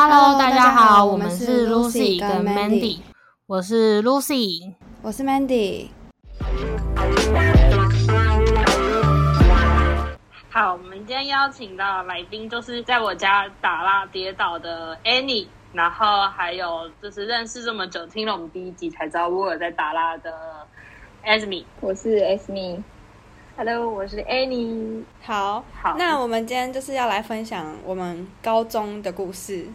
Hello，大家好，我我们们是是 Lucy 跟跟 Mandy，Mandy 我是 Lucy。我是 Mandy。好，我们今天邀请到的来宾就是在我家打蜡跌倒的 Annie，然后还有就是认识这么久，听了我们第一集才知道我有在打蜡的 Esme。我是 Esme。Hello，我是 Annie。好，好那我们今天就是要来分享我们高中的故事。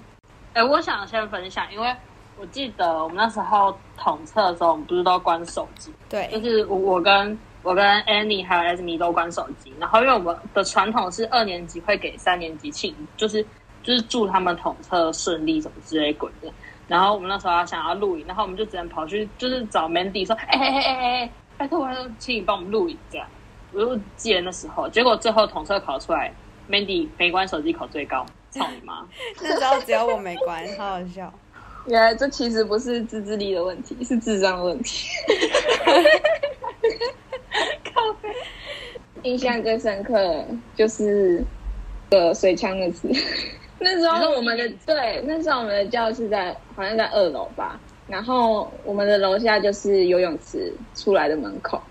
哎，我想先分享，因为我记得我们那时候统测的时候，我们不是都关手机，对就，是我我跟我跟 Annie 还有 Esme 都关手机，然后因为我们的传统是二年级会给三年级庆，就是就是祝他们统测顺利什么之类鬼的。然后我们那时候要想要录影，然后我们就只能跑去就是找 Mandy 说，哎哎哎哎哎，拜托拜托，请你帮我们录影这样。我就记得那时候，结果最后统测考出来，Mandy 没关手机考最高，操你妈！那时候只有我没关，好好笑。原来这其实不是自制力的问题，是智商的问题。印象最深刻就是个水枪的词。那时候我们的对，那时候我们的教室在好像在二楼吧，然后我们的楼下就是游泳池出来的门口。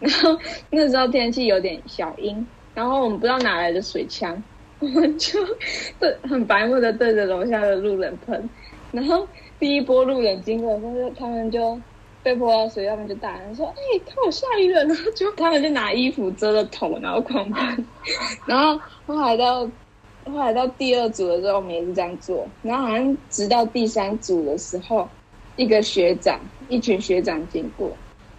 然后那时候天气有点小阴，然后我们不知道哪来的水枪，我们就对很白目的对着楼下的路人喷。然后第一波路人经过的时候，他们就被泼到水，他们就大喊说：“哎、他有下一人！” 然后就他们就拿衣服遮着头，然后狂喷。然后后来到后来到第二组的时候，我们也是这样做。然后好像直到第三组的时候，一个学长，一群学长经过，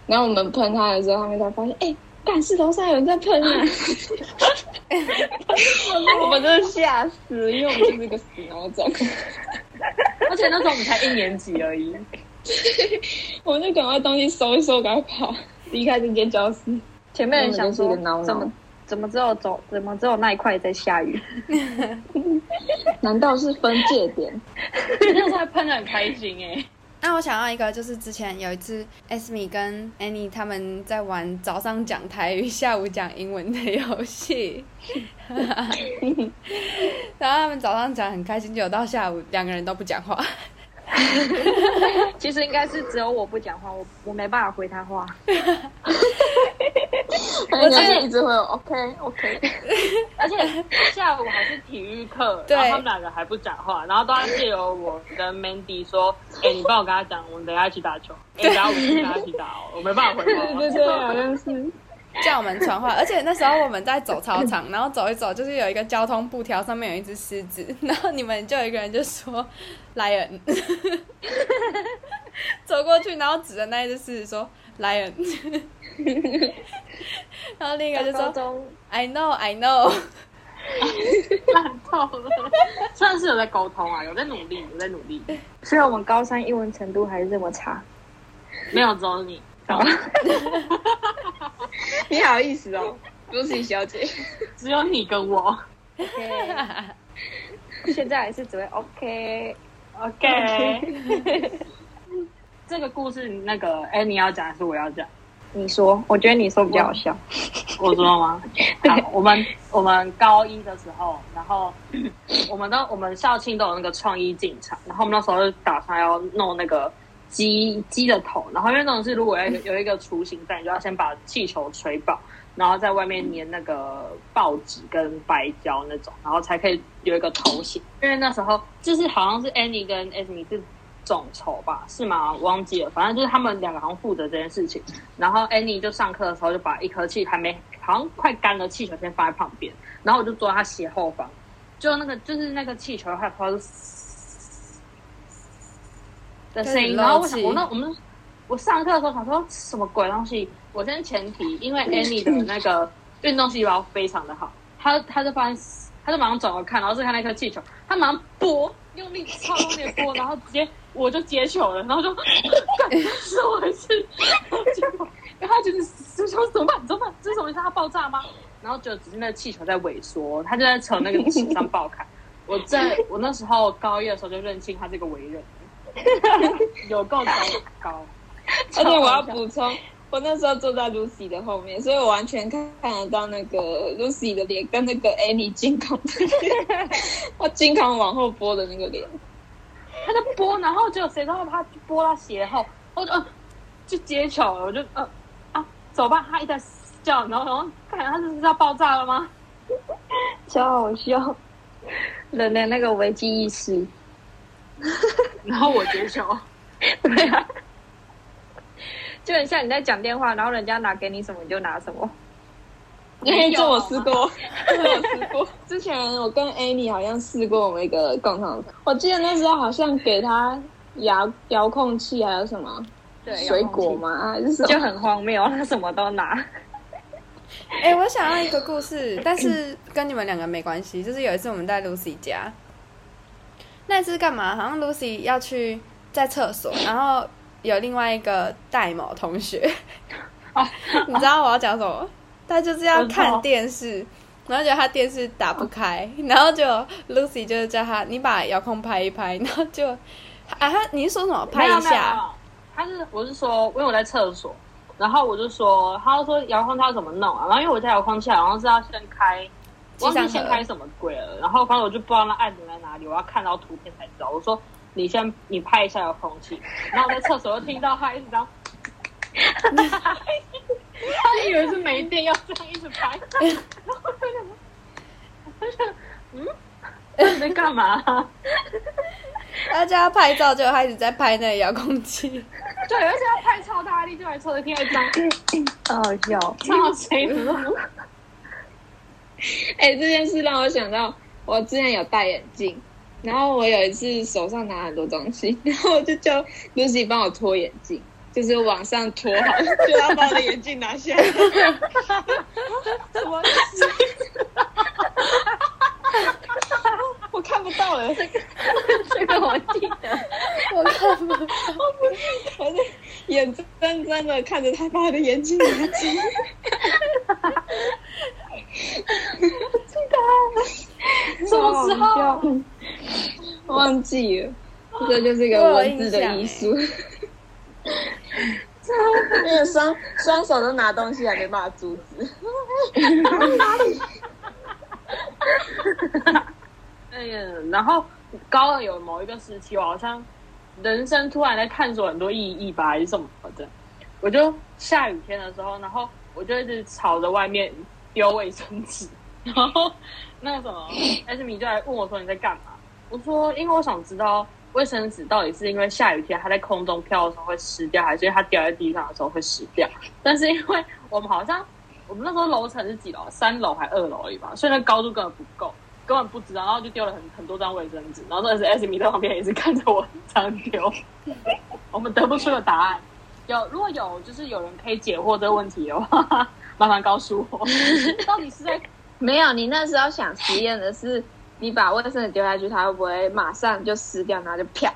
然后我们喷他的时候，他们才发现，哎、干是楼上有人在喷啊！我们真的吓死，因为我们就是个死孬种。而且那时候我们才一年级而已，我们就赶快东西收一收，赶快跑，离开这间教室。前面人想说怎么怎么只有走怎么只有那一块在下雨？难道是分界点？那时候还喷的很开心哎、那我想要一个，就是之前有一次 Esme 跟 Annie 他们在玩早上讲台语，下午讲英文的游戏，然后他们早上讲很开心，结果到下午两个人都不讲话。其实应该是只有我不讲话，我我没办法回他话。我觉得一直会有 OK OK，而且下午还是体育课，对然后他们两个还不讲话，然后都要借由我跟 Mandy 说：“哎、你帮我跟他讲，我们等一下一起打球。哎、等一下我们跟他一起打哦，我没办法回话。”对对对，好像是。叫我们传话，而且那时候我们在走操场，然后走一走，就是有一个交通布条，上面有一只狮子，然后你们就有一个人就说来人，走过去，然后指着那一只狮子说来人，然后另一个就说中 I know I know，烂透了。算是有在沟通啊，有在努力，有在努力。虽然我们高三英文程度还是这么差，没有只有你，你好意思哦，Lucy 小姐。只有你跟我。OK，现在还是只会 OK。这个故事，那个哎、你要讲还是我要讲？你说，我觉得你说比较好笑。我说了吗？好，我们我们高一的时候，然后我们都我们校庆都有那个创意进场，然后我们那时候就打算要弄那个鸡鸡的头，然后因为那种是如果要有 有一个雏形在，你就要先把气球吹爆，然后在外面粘那个报纸跟白胶那种，然后才可以有一个头型。因为那时候就是好像是 Annie 跟 Esme 是众筹吧，是吗？我忘记了，反正就是他们两个好像负责这件事情。然后 Annie 就上课的时候就把一颗气还没好像快干的气球先放在旁边，然后我就坐在他斜后方，就那个就是那个气球它发出的声音，然后我想气我那我们我上课的时候想说什么鬼东西，我先前提，因为 Annie 的那个运动细胞非常的好，他他就发现他就马上转过看，然后是看那颗气球，他马上拨用力超用力地拨，然后直接我就接球了，然后就 干是我结果然后他就是就说怎么办怎么办，这是什么意思？它爆炸吗？然后就只是那个气球在萎缩，他就在从那个纸上爆开。我在我那时候高一的时候就认清他这个为人，有够糟糕。而且我要补充，我那时候坐在 Lucy 的后面，所以我完全看看得到那个 Lucy 的脸跟那个 Annie 惊恐的脸，我惊恐往后拨的那个脸。他在拨，然后结果谁知道他拨到斜后，我就、呃、就接球了，我就呃啊走吧，他一直在叫，然后然后看他是要爆炸了吗？超好笑，人的那个危机意识。然后我接球，对啊，就很像你在讲电话，然后人家拿给你什么你就拿什么。哎，这我试过，这我试过。之前我跟 Annie 好像试过我们一个共同，我记得那时候好像给他遥遥控器还有什么对，水果吗？还是什么？就很荒谬，他什么都拿。哎、我想要一个故事，但是跟你们两个没关系。就是有一次我们在 Lucy 家，那次干嘛？好像 Lucy 要去在厕所，然后有另外一个戴某同学，你知道我要讲什么？他就是要看电视，然后觉得他电视打不开，然后就 Lucy 就是叫他你把遥控拍一拍，然后就啊他你是说什么拍一下？他是我是说，因为我在厕所，然后我就说，他就说遥控他要怎么弄啊？然后因为我家遥控器好像是要先开，忘记先开什么鬼了，然后反正我就不知道那按钮在哪里，我要看到图片才知道。我说你先你拍一下遥控器，然后我在厕所又听到他一直这样。他以为是没电，要这样一直拍，然后我就想嗯，你在干嘛、他叫他拍照，结果他一直在拍那个遥控器。对，而且他拍超大力，就来车子听到一张好好笑。超谁的哎、这件事让我想到，我之前有戴眼镜，然后我有一次手上拿很多东西，然后我就叫 Lucy 帮我脱眼镜，就是往上脱好，就要把我的眼镜拿下来。什么意思？我看不到了，这个我记得，我看不到，我是眼睁睁的看着他把我的眼镜拿走。什么时候？忘记了，这就是一个文字的艺术。那个双双手都拿东西，还没办法阻止。哎呀，然后高二有某一个时期，我好像人生突然在探索很多意义吧，还是什么的。我就下雨天的时候，然后我就一直朝着外面丢卫生纸，然后那个什么 S 米就来问我说你在干嘛？我说因为我想知道卫生纸到底是因为下雨天它在空中飘的时候会湿掉，还是因为它掉在地上的时候会湿掉？但是因为我们好像我们那时候楼层是几楼？三楼还二楼而已吧，所以那高度根本不够。根本不知道，然后就丢了很很多张卫生纸，然后那是 S 米在旁边也是看着我这样丢，我们得不出个答案。有如果有就是有人可以解惑这个问题的话，麻烦告诉我，到底是在没有，你那时候想实验的是，你把卫生纸丢下去，它会不会马上就湿掉，然后就啪？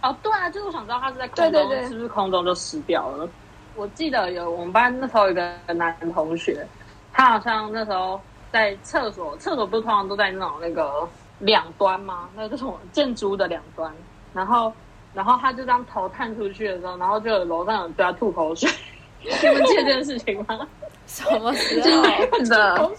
哦，对啊，就是我想知道它是在空中对对对是不是空中就湿掉了。我记得有我们班那时候有一个男同学，他好像那时候在厕所，厕所不是通常都在那种那个两端吗？那个什么建筑的两端，然后然后他就这样头探出去的时候，然后就有楼上有对他吐口水。你们记得这件事情吗？什么时候？真的，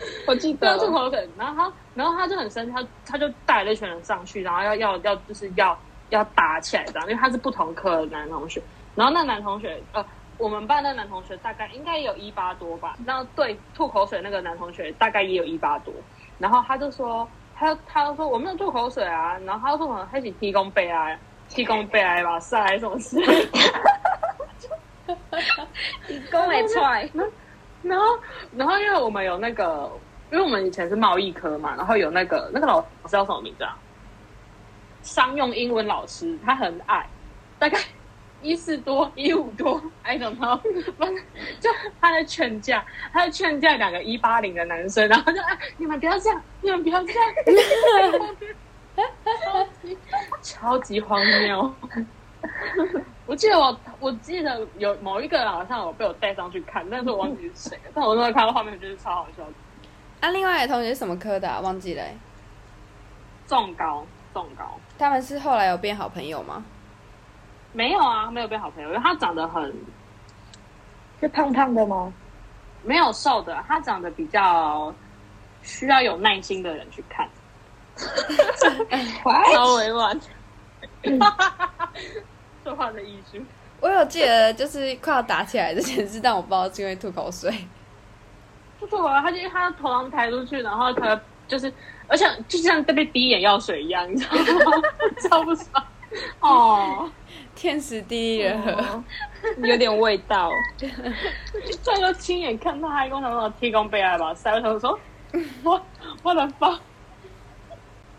我记得。吐口水，然后他，然后他就很生气，他他就带了一群人上去，然后要要要就是要要打起来这样，因为他是不同科的男同学，然后那男同学呃，我们班的男同学大概应该也有一八多吧，然后对吐口水那个男同学大概也有一八多，然后他就说他他就说我没有吐口水啊，然后他就说我们一起提供悲哀，提供悲哀吧，晒还是什么之类的。你公没出来，然后，然后因为我们有那个，因为我们以前是贸易科嘛，然后有那个那个老师叫什么名字啊？商用英文老师，他很矮，大概 一四多、一五多，I don't know，反正就他在劝架，他在劝架两个一八零的男生，然后就啊，你们不要这样，你们不要这样，超级超级荒谬。我记得我我记得有某一个人好像有被我带上去看，但是我忘记是谁了。但我那时候看到画面就是超好笑的。啊，另外的同学是什么科的、啊？忘记了欸、重高重高他们是后来有变好朋友吗？没有啊，没有变好朋友，因为他长得很是胖胖的吗？没有瘦的，他长得比较需要有耐心的人去看，超委婉。说话的艺术。我有记得就是快要打起来这件事，但我不知道是因为吐口水。不错啊，他就是他头上抬出去，然后他就是，而且就像被滴眼药水一样，你知道吗？超不爽。哦，天时地利人和，哦有点味道。这就亲眼看到他跟我提供被爱吧，塞头说，我我的妈！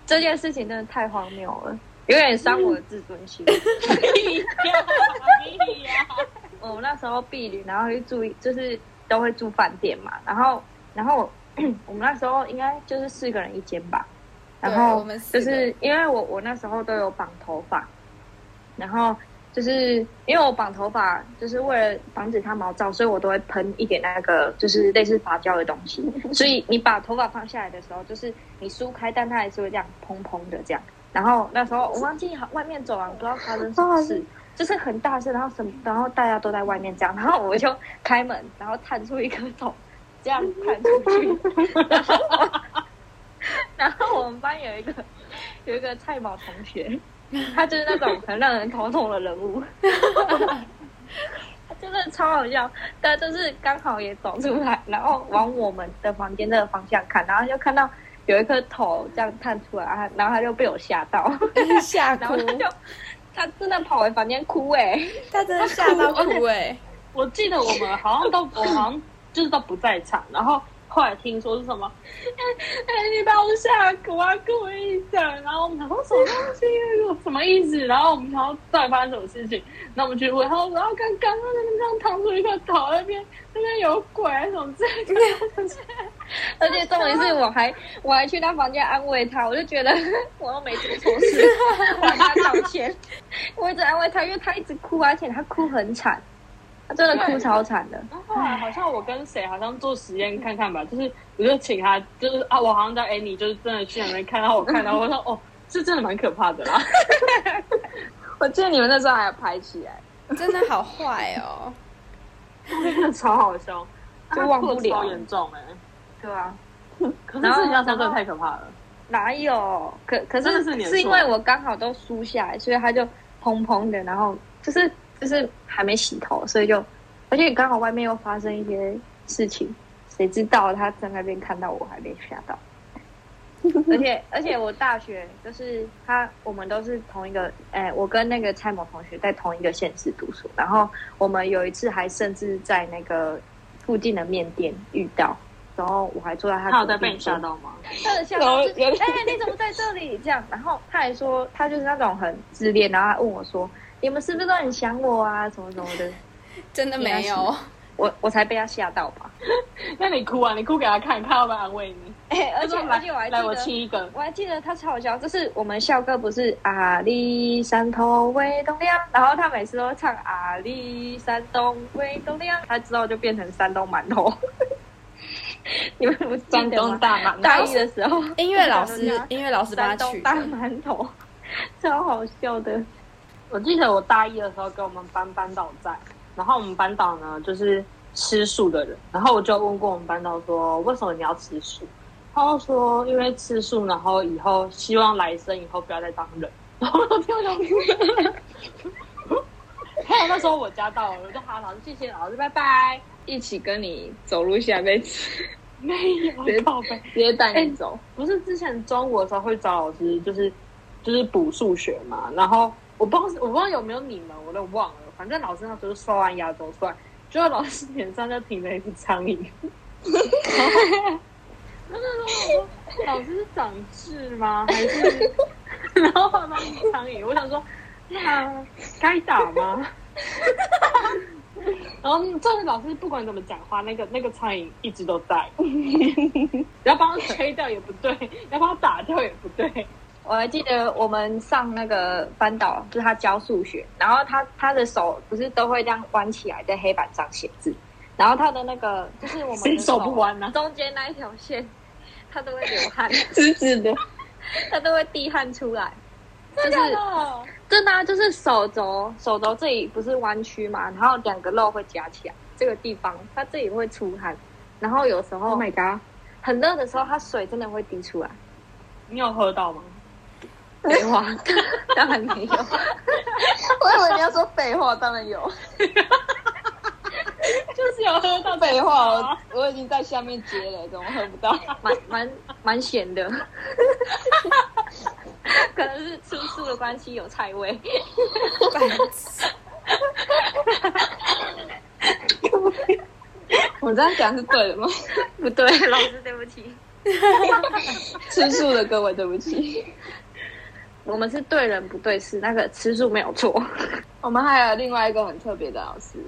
这件事情真的太荒谬了，有点伤我的自尊心。我们那时候避旅，然后去住，就是都会住饭店嘛。然后，然后我 们那时候应该就是四个人一间吧。然对我后们四就是因为我我那时候都有绑头发，然后就是因为我绑头发就是为了防止它毛躁，所以我都会喷一点那个就是类似发胶的东西。所以你把头发放下来的时候，就是你梳开，但它还是会这样蓬蓬的这样。然后那时候我忘记好外面走廊不知道发生什么事，就是很大声，然后什么，然后大家都在外面这样，然后我就开门，然后探出一个头，这样探出去，然后我然后我们班有一个有一个蔡某同学，他就是那种很让人头痛的人物，他真的超好笑，但就是刚好也走出来，然后往我们的房间这个方向看，然后就看到有一颗头这样探出来，啊然后他就被我吓到，吓哭。然后，他就他真的跑回房间哭哎、他真的吓到哭哎、我记得我们好像都我好像就是都不在场，然后后来听说是什么，哎、你把我吓哭啊，跟我一讲，然后我们想说什么东西，什么意思？然后我们想说到底发生什么事情，那我们去问，然后然后刚刚刚那边这样躺出一个头，那边那边有鬼什么之类的，而且重点是我还我还去他房间安慰他，我就觉得 我又没做错事，我跟他道歉。我一直安慰他，因为他一直哭，而且他哭很惨，他真的哭超惨的。然后后来好像我跟谁好像做实验看看吧，就是我就请他，就是啊，我好像叫 Annie，就是真的去那边看到我看到，我说 哦，这真的蛮可怕的啦。我记得你们那时候还有拍起来，真的好坏哦。真的超好笑，就忘不了超严重哎、对啊，可是事情上真的太可怕了。哪有？可可是是因为我刚好都输下来，所以他就砰砰的，然后就是就是还没洗头，所以就而且刚好外面又发生一些事情，谁知道他在那边看到我还被吓到。而且而且我大学就是他，我们都是同一个，哎、我跟那个蔡某同学在同一个县市读书，然后我们有一次还甚至在那个附近的面店遇到，然后我还坐在他隔壁他有在被你吓桌到吗？他的笑容就是，哎、你怎么在这里？这样，然后他还说他就是那种很自恋，然后他问我说，你们是不是都很想我啊？什么什么的，真的没有，我我才被他吓到吧。那你哭啊，你哭给他看，看要不要安慰你？哎、而且而且我还记来，我亲得。一个。我还记得他超好笑，就是我们校歌不是阿里山头为东亮，然后他每次都唱阿里山东为东亮，他之后就变成山东馒头。你们不记山得吗？东大馒大一的时候，音乐老师，音乐老师帮他取的。馒头，超好笑的。我记得我大一的时候跟我们班班导在，然后我们班导呢就是吃素的人，然后我就问过我们班导说，为什么你要吃素？他就说因为吃素，然后以后希望来生以后不要再当人。然后我听我想，还有那时候我家到了，我就好老师谢谢老师，拜拜。一起跟你走路下辈子，没有直接带你走。不是之前中午的时候会找老师，就是就是补数学嘛，然后我不知道我不知道有没有你们，我都忘了。反正老师那时候刷完牙走出来，结果老师脸上就停了一只苍蝇。那个时候我说老师是长痣吗？还是然后他当苍蝇？我想说那该打吗？然后这个老师不管怎么讲话，那个那个苍蝇一直都在。要帮他吹掉也不对，要帮他打掉也不对。我还记得我们上那个班导，就是他教数学，然后他他的手不是都会这样弯起来在黑板上写字，然后他的那个就是我们手不弯呢中间那一条线，他都会流汗，直直的，他都会滴汗出来，就是真的真的、啊、就是手肘手肘这里不是弯曲嘛，然后两个肉会夹起来，这个地方，他这里会出汗，然后有时候 Oh my god！很热的时候，它水真的会滴出来。你有喝到吗？废话，当然没有。我以为你要说废话，当然有。就是有喝到废话，我我已经在下面接了，怎么喝不到？蛮蛮蛮咸的，可能是吃素的关系，有菜味。我这样讲是对的吗？不对，老师对不起，吃素的各位，对不起。我们是对人不对事，那个吃素没有错。我们还有另外一个很特别的老师，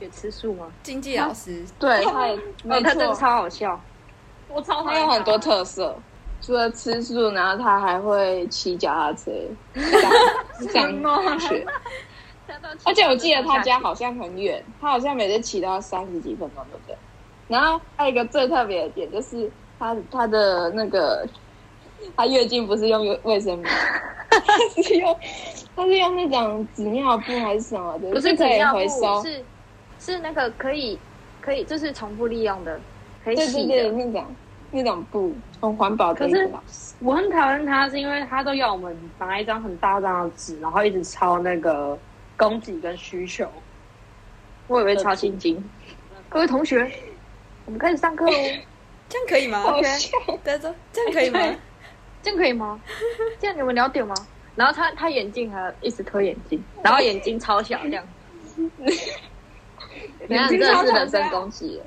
也吃素吗？经济老师，对，他也哦没，他真的，超好笑。我超他有很多特色。除了吃素，然后他还会骑脚踏车，上上学。而且我记得他家好像很远，他好像每次骑都要三十几分钟，对不对？然后还有一个最特别的点就是他他的那个，他月经不是用卫生棉，他是用他是用那种纸尿布还是什么的，不是可以回收，，是是那个可以可以就是重复利用的，可以对洗的。那种那种布，很环保的可是。我很讨厌他，是因为他都要我们拿一张很大张的纸，然后一直抄那个供给跟需求。我以为抄心经。各位同学，我们开始上课喽。这样可以吗？好 OK 笑，大家说这样可以吗？这样可以吗？这样你们了解吗？然后他他眼镜还一直推眼镜，然后眼睛超小这样。你真的是人身攻击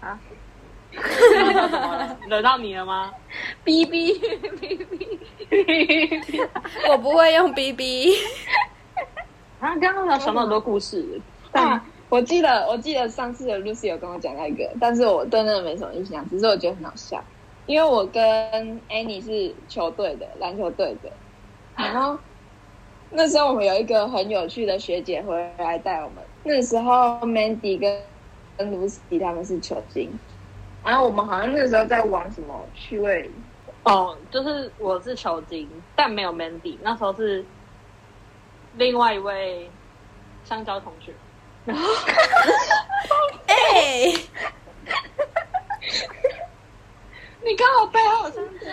啊。惹到你了吗？B B B B，，我不会用 BB，啊，刚刚有想到很多故事，啊，我记得我记得上次的 Lucy 有跟我讲那个，但是我对那个没什么印象，只是我觉得很好笑，因为我跟 Annie 是球队的篮球队的，然后那时候我们有一个很有趣的学姐回来带我们，那时候 Mandy 跟跟 Lucy 他们是球精，然后我们好像那时候在玩什么趣味，哦，就是我是球精，但没有 Mandy，那时候是另外一位香蕉同学。然 后哎，你刚好背后有香蕉。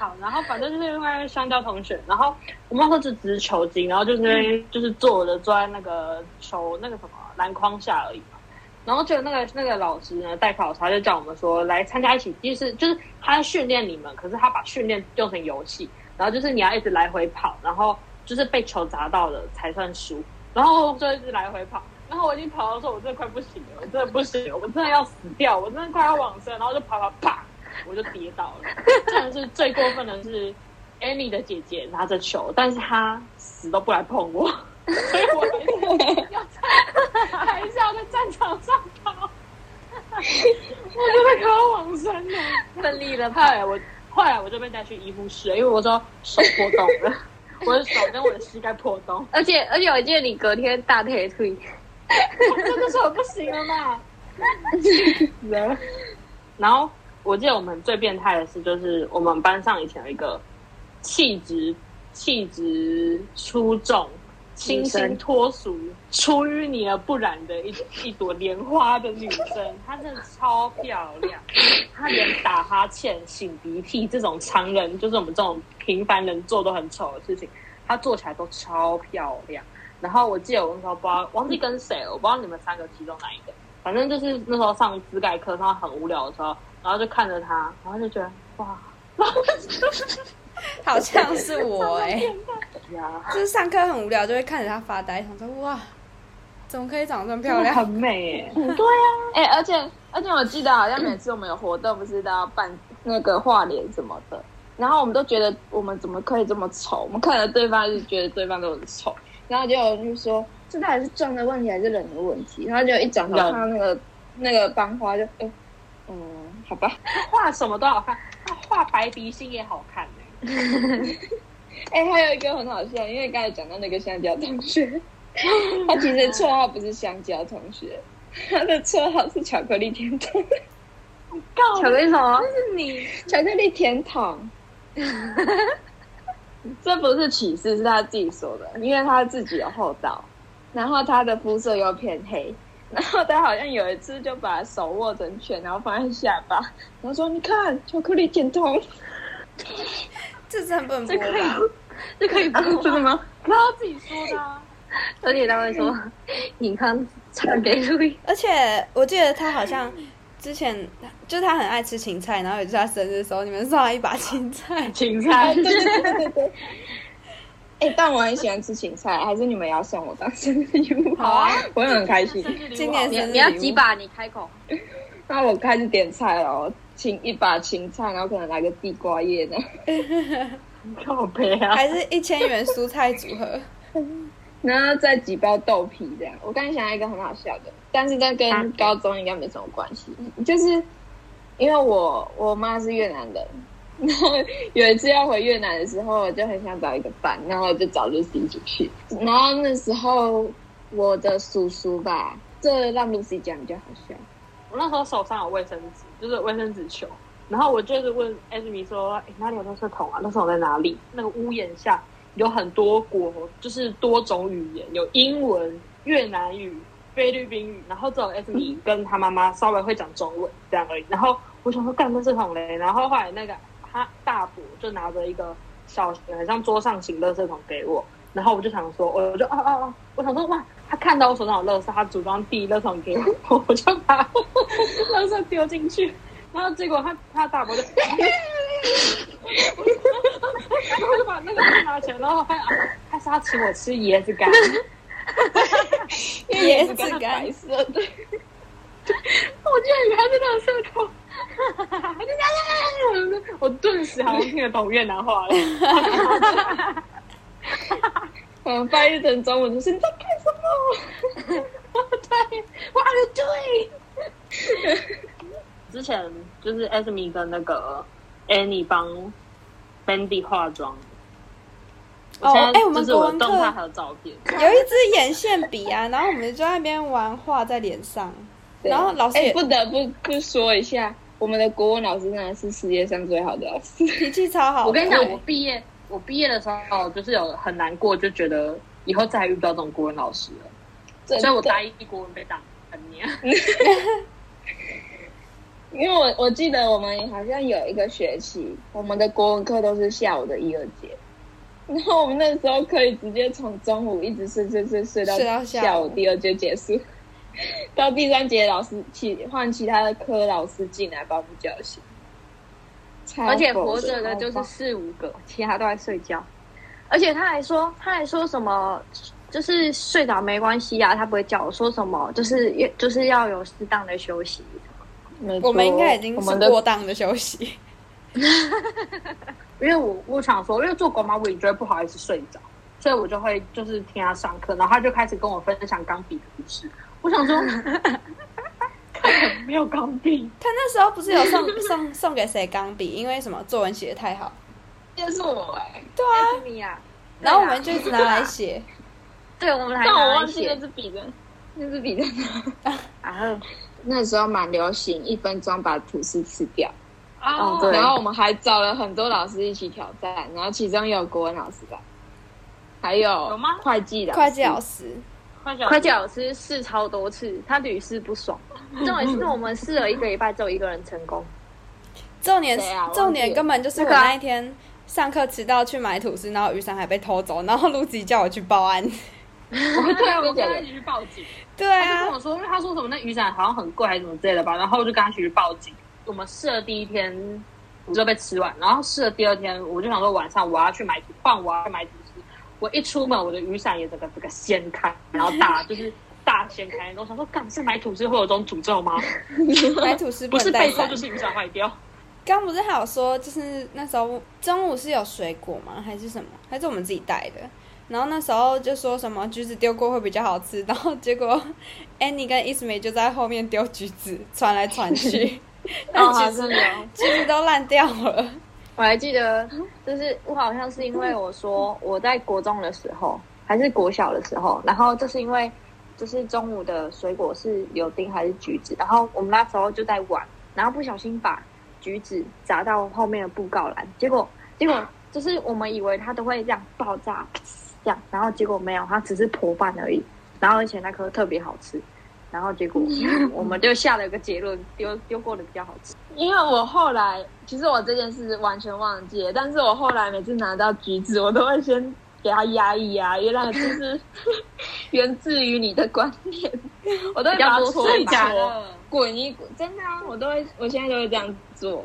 好，然后反正就是另外一位香蕉同学，然后我们那时候就只是球精，然后就是、就是坐着坐在那个球那个什么篮筐下而已嘛。然后就那个那个老师呢，代考他就叫我们说来参加一起，就是就是他在训练你们，可是他把训练用成游戏，然后就是你要一直来回跑，然后就是被球砸到了才算输，然后就一直来回跑。然后我已经跑到说，我真的快不行了，我真的不行了，我真的要死掉，我真的快要往生，然后就跑跑啪，我就跌倒了。真的是最过分的是，Amy 的姐姐拿着球，但是她死都不来碰我，所以我还是要在 还是要在战场上跑，我真的快要往生了。奋力的后来我后来我就被带去医护室了，因为我说手破洞了，我的手跟我的膝盖破洞，而且而且我记得你隔天大腿腿，真的是我不行了嘛。然后我记得我们最变态的事，就是我们班上以前有一个气质气质出众、清新脱俗、出淤泥而不染的一一朵莲花的女生，她真的超漂亮。她连打哈欠、擤鼻涕这种常人，就是我们这种平凡人做都很丑的事情，她做起来都超漂亮。然后我记得我那时候不知道忘记跟谁了，我不知道你们三个其中哪一个，反正就是那时候上资概课，上很无聊的时候，然后就看着他，然后就觉得哇，好像是我 哎、呀，就是上课很无聊，就会看着他发呆，想说哇，怎么可以长得这么漂亮？很美 耶。哎、而且而且我记得好像每次我们有活动，不是都要办那个画脸什么的，然后我们都觉得我们怎么可以这么丑？我们看着对方就觉得对方都很丑，然后就有人就说这到底是妆的问题还是人的问题？然后就一转头人看到那个那个班花就，哎、嗯，好吧，画什么都好看，他画白鼻星也好看呢。哎、还有一个很好笑，因为刚才讲到那个香蕉同学，他其实绰号不是香蕉同学，他的绰号是巧克力甜筒。巧克力什么？是你。巧克力甜筒，这不是歧视，是他自己说的，因为他自己有厚道，然后他的肤色又偏黑，然后他好像有一次就把手握成拳，然后放在下巴，然后说：“你看，巧克力甜筒。这真的不这可以吧？这可以播”真的吗？然后自己说的啊。而且他会说：“你看，唱给路易。而且我记得他好像之前就是他很爱吃芹菜，然后有一次他生日的时候，你们送他一把芹菜，芹菜 对对对对对。哎、但我很喜欢吃芹菜，还是你们也要送我当生日礼物？好啊，我会很开心。今年你生日礼物你要几？把？你开口。那我开始点菜了，芹一把芹菜，然后可能来个地瓜叶呢，靠背啊！还是一千元蔬菜组合？然后再几包豆皮这样。我刚才想到一个很好笑的，但是这跟高中应该没什么关系，就是因为我我妈是越南人，然 后有一次要回越南的时候，我就很想找一个伴，然后我就找 Lucy 一起去。然后那时候我的叔叔吧，这让 Lucy 讲比较好笑。我那时候手上有卫生纸，就是卫生纸球，然后我就是问艾米说：“哎，哪里有垃圾桶啊？垃圾桶在哪里？”那个屋檐下有很多国，就是多种语言，有英文、越南语、菲律宾语，然后只有艾米 跟他妈妈稍微会讲中文这样而已。然后我想说干垃圾桶嘞，然后后来那个他大伯就拿着一个小型很像桌上型垃圾桶给我，然后我就想说，我就啊啊啊，我想说哇，他看到我手上有垃圾，他主动递垃圾桶给我，我就把垃圾丢进去，然后结果他他大伯就，然后就把那个东拿起来，然后发现啊，他是要请我吃椰子干，椰子干。白色的，我居然以为他是垃圾桶。我顿时好像听得懂越南话了。嗯，翻译成中文就是你在干什么？对，What are you doing？之前就是 Esme 跟那个 Annie 帮 Bendy 化妆。哦哎我们就是我国文课有照片。有一支眼线笔啊，然后我们就在那边玩画在脸上，然后老师也哎不得不不说一下，我们的国文老师真的是世界上最好的老师。脾气超好。我跟你讲，我毕业我毕业的时候就是有很难过，就觉得以后再也遇不到这种国文老师了，所以我大一国文被打很年。因为我我记得我们好像有一个学期，我们的国文课都是下午的一二节，然后我们那时候可以直接从中午一直睡睡睡睡到下午第二节结束，到第三节老师其换其他的科老师进来把我们叫醒，而且活着的就是四五个，其他都在睡觉。而且他还说，他还说什么，就是睡着没关系啊，他不会叫我说什么，就是就是要有适当的休息。我们应该已经是过当的休息。因为我我想说，因为做狗妈我也觉得不好意思睡着，所以我就会就是听他上课，然后他就开始跟我分享钢笔的故事。我想说，没有钢笔，他那时候不是有送 送送给谁钢笔？因为什么？作文写的太好，就是我哎、对啊，米呀，然后我们就一直拿来写。对我们还但拿来我忘记那写支笔的，那支笔的。啊，那时候蛮流行一分钟把吐司吃掉，哦对。然后我们还找了很多老师一起挑战，然后其中有国文老师吧，还有有吗？会计老师，会计老师，会计老师试超多次，他屡试不爽。重点是我们试了一个礼拜，只有一个人成功。重点重点根本就是我那一天上课迟到去买吐司，然后雨伞还被偷走，然后陆吉叫我去报案。对啊，我跟他一起去报警。对啊他就跟我，说，因为他说什么那雨伞好像很贵还是什么之类的吧，然后我就跟他一起去报警。我们试了第一天，我就被吃完，然后试了第二天，我就想说晚上我要去买吐，换我要去买。我一出门，我的雨伞也整个这个掀开，然后大 就是大掀开，然后我想说，干是买吐司会有这种诅咒吗？买吐司不是能带伞被偷就。是雨伞坏掉。刚不是还有说，就是那时候中午是有水果吗？还是什么？还是我们自己带的？然后那时候就说什么橘子丢过会比较好吃，然后结果 Annie 跟 Ismay 就在后面丢橘子，传来传去，但哦，橘子。橘子都烂掉了。我还记得，就是我好像是因为我说我在国中的时候，还是国小的时候，然后就是因为就是中午的水果是柳丁还是橘子，然后我们那时候就在玩，然后不小心把橘子砸到后面的布告栏，结果结果就是我们以为它都会这样爆炸，这样，然后结果没有，它只是破瓣而已，然后而且那颗特别好吃，然后结果 我们就下了一个结论，丢丢过的比较好吃。因为我后来其实我这件事完全忘记了，但是我后来每次拿到橘子，我都会先给它压一压，原来就是 源自于你的观念，我都会把它搓一假搓，滚一滚，真的啊，我都会，我现在都会这样做，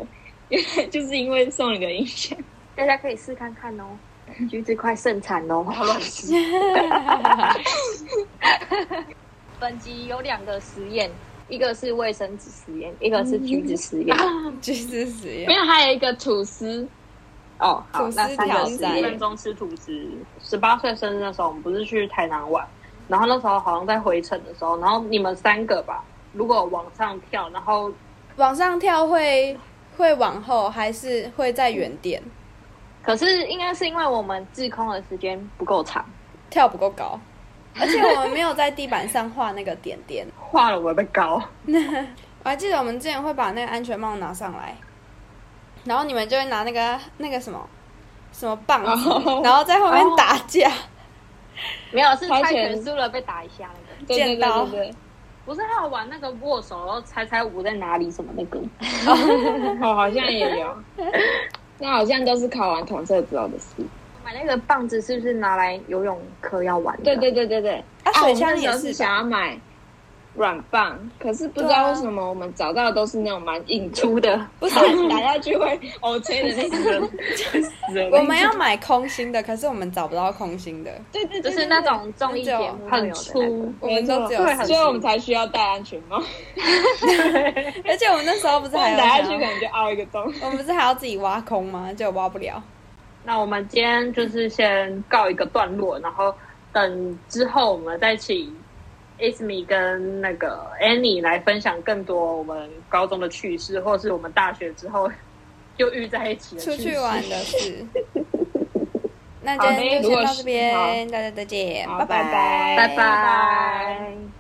原来就是因为送你的影响。大家可以试看看哦，橘子快盛产喽。本集有两个实验，一个是卫生纸实验，一个是橘子实验。橘子实验没。有，还有一个吐司，哦，好，吐司那三挑个实验分钟吃吐司。十八岁生日的时候，我们不是去台南玩，然后那时候好像在回程的时候，然后你们三个吧，如果往上跳，然后往上跳会会往后，还是会在原点？可是应该是因为我们滞空的时间不够长，跳不够高，而且我们没有在地板上画那个点点。画了我的高，我还记得我们之前会把那个安全帽拿上来，然后你们就会拿那个那个什么什么棒然后在后面打架。没有是猜猜拳拳输了被打一下那个。对对对见到对对，不是还有玩那个握手，然后猜猜舞在哪里什么那个，哦，好像也有，那好像都是考完统测之后的事。买那个棒子是不是拿来游泳课要玩的？对对对对对，啊，我们那时候是枪也是？想要买软棒，可是不知道为什么我们找到的都是那种蛮硬的，粗的，不是，打下去会哦，吹的那种，我们要买空心的，可是我们找不到空心的，对对，就是那种综艺节目会有的那个很粗，我们都只有所以我们才需要戴安全帽，而且我们那时候不是不还打下去可能就凹一个洞。我们不是还要自己挖空吗？就挖不了。那我们今天就是先告一个段落，然后等之后我们再请 Ismi 跟那个 Annie 来分享更多我们高中的趣事，或是我们大学之后又遇在一起的出趣事去玩的事。那今天就先到这边，大家再见，拜拜拜拜。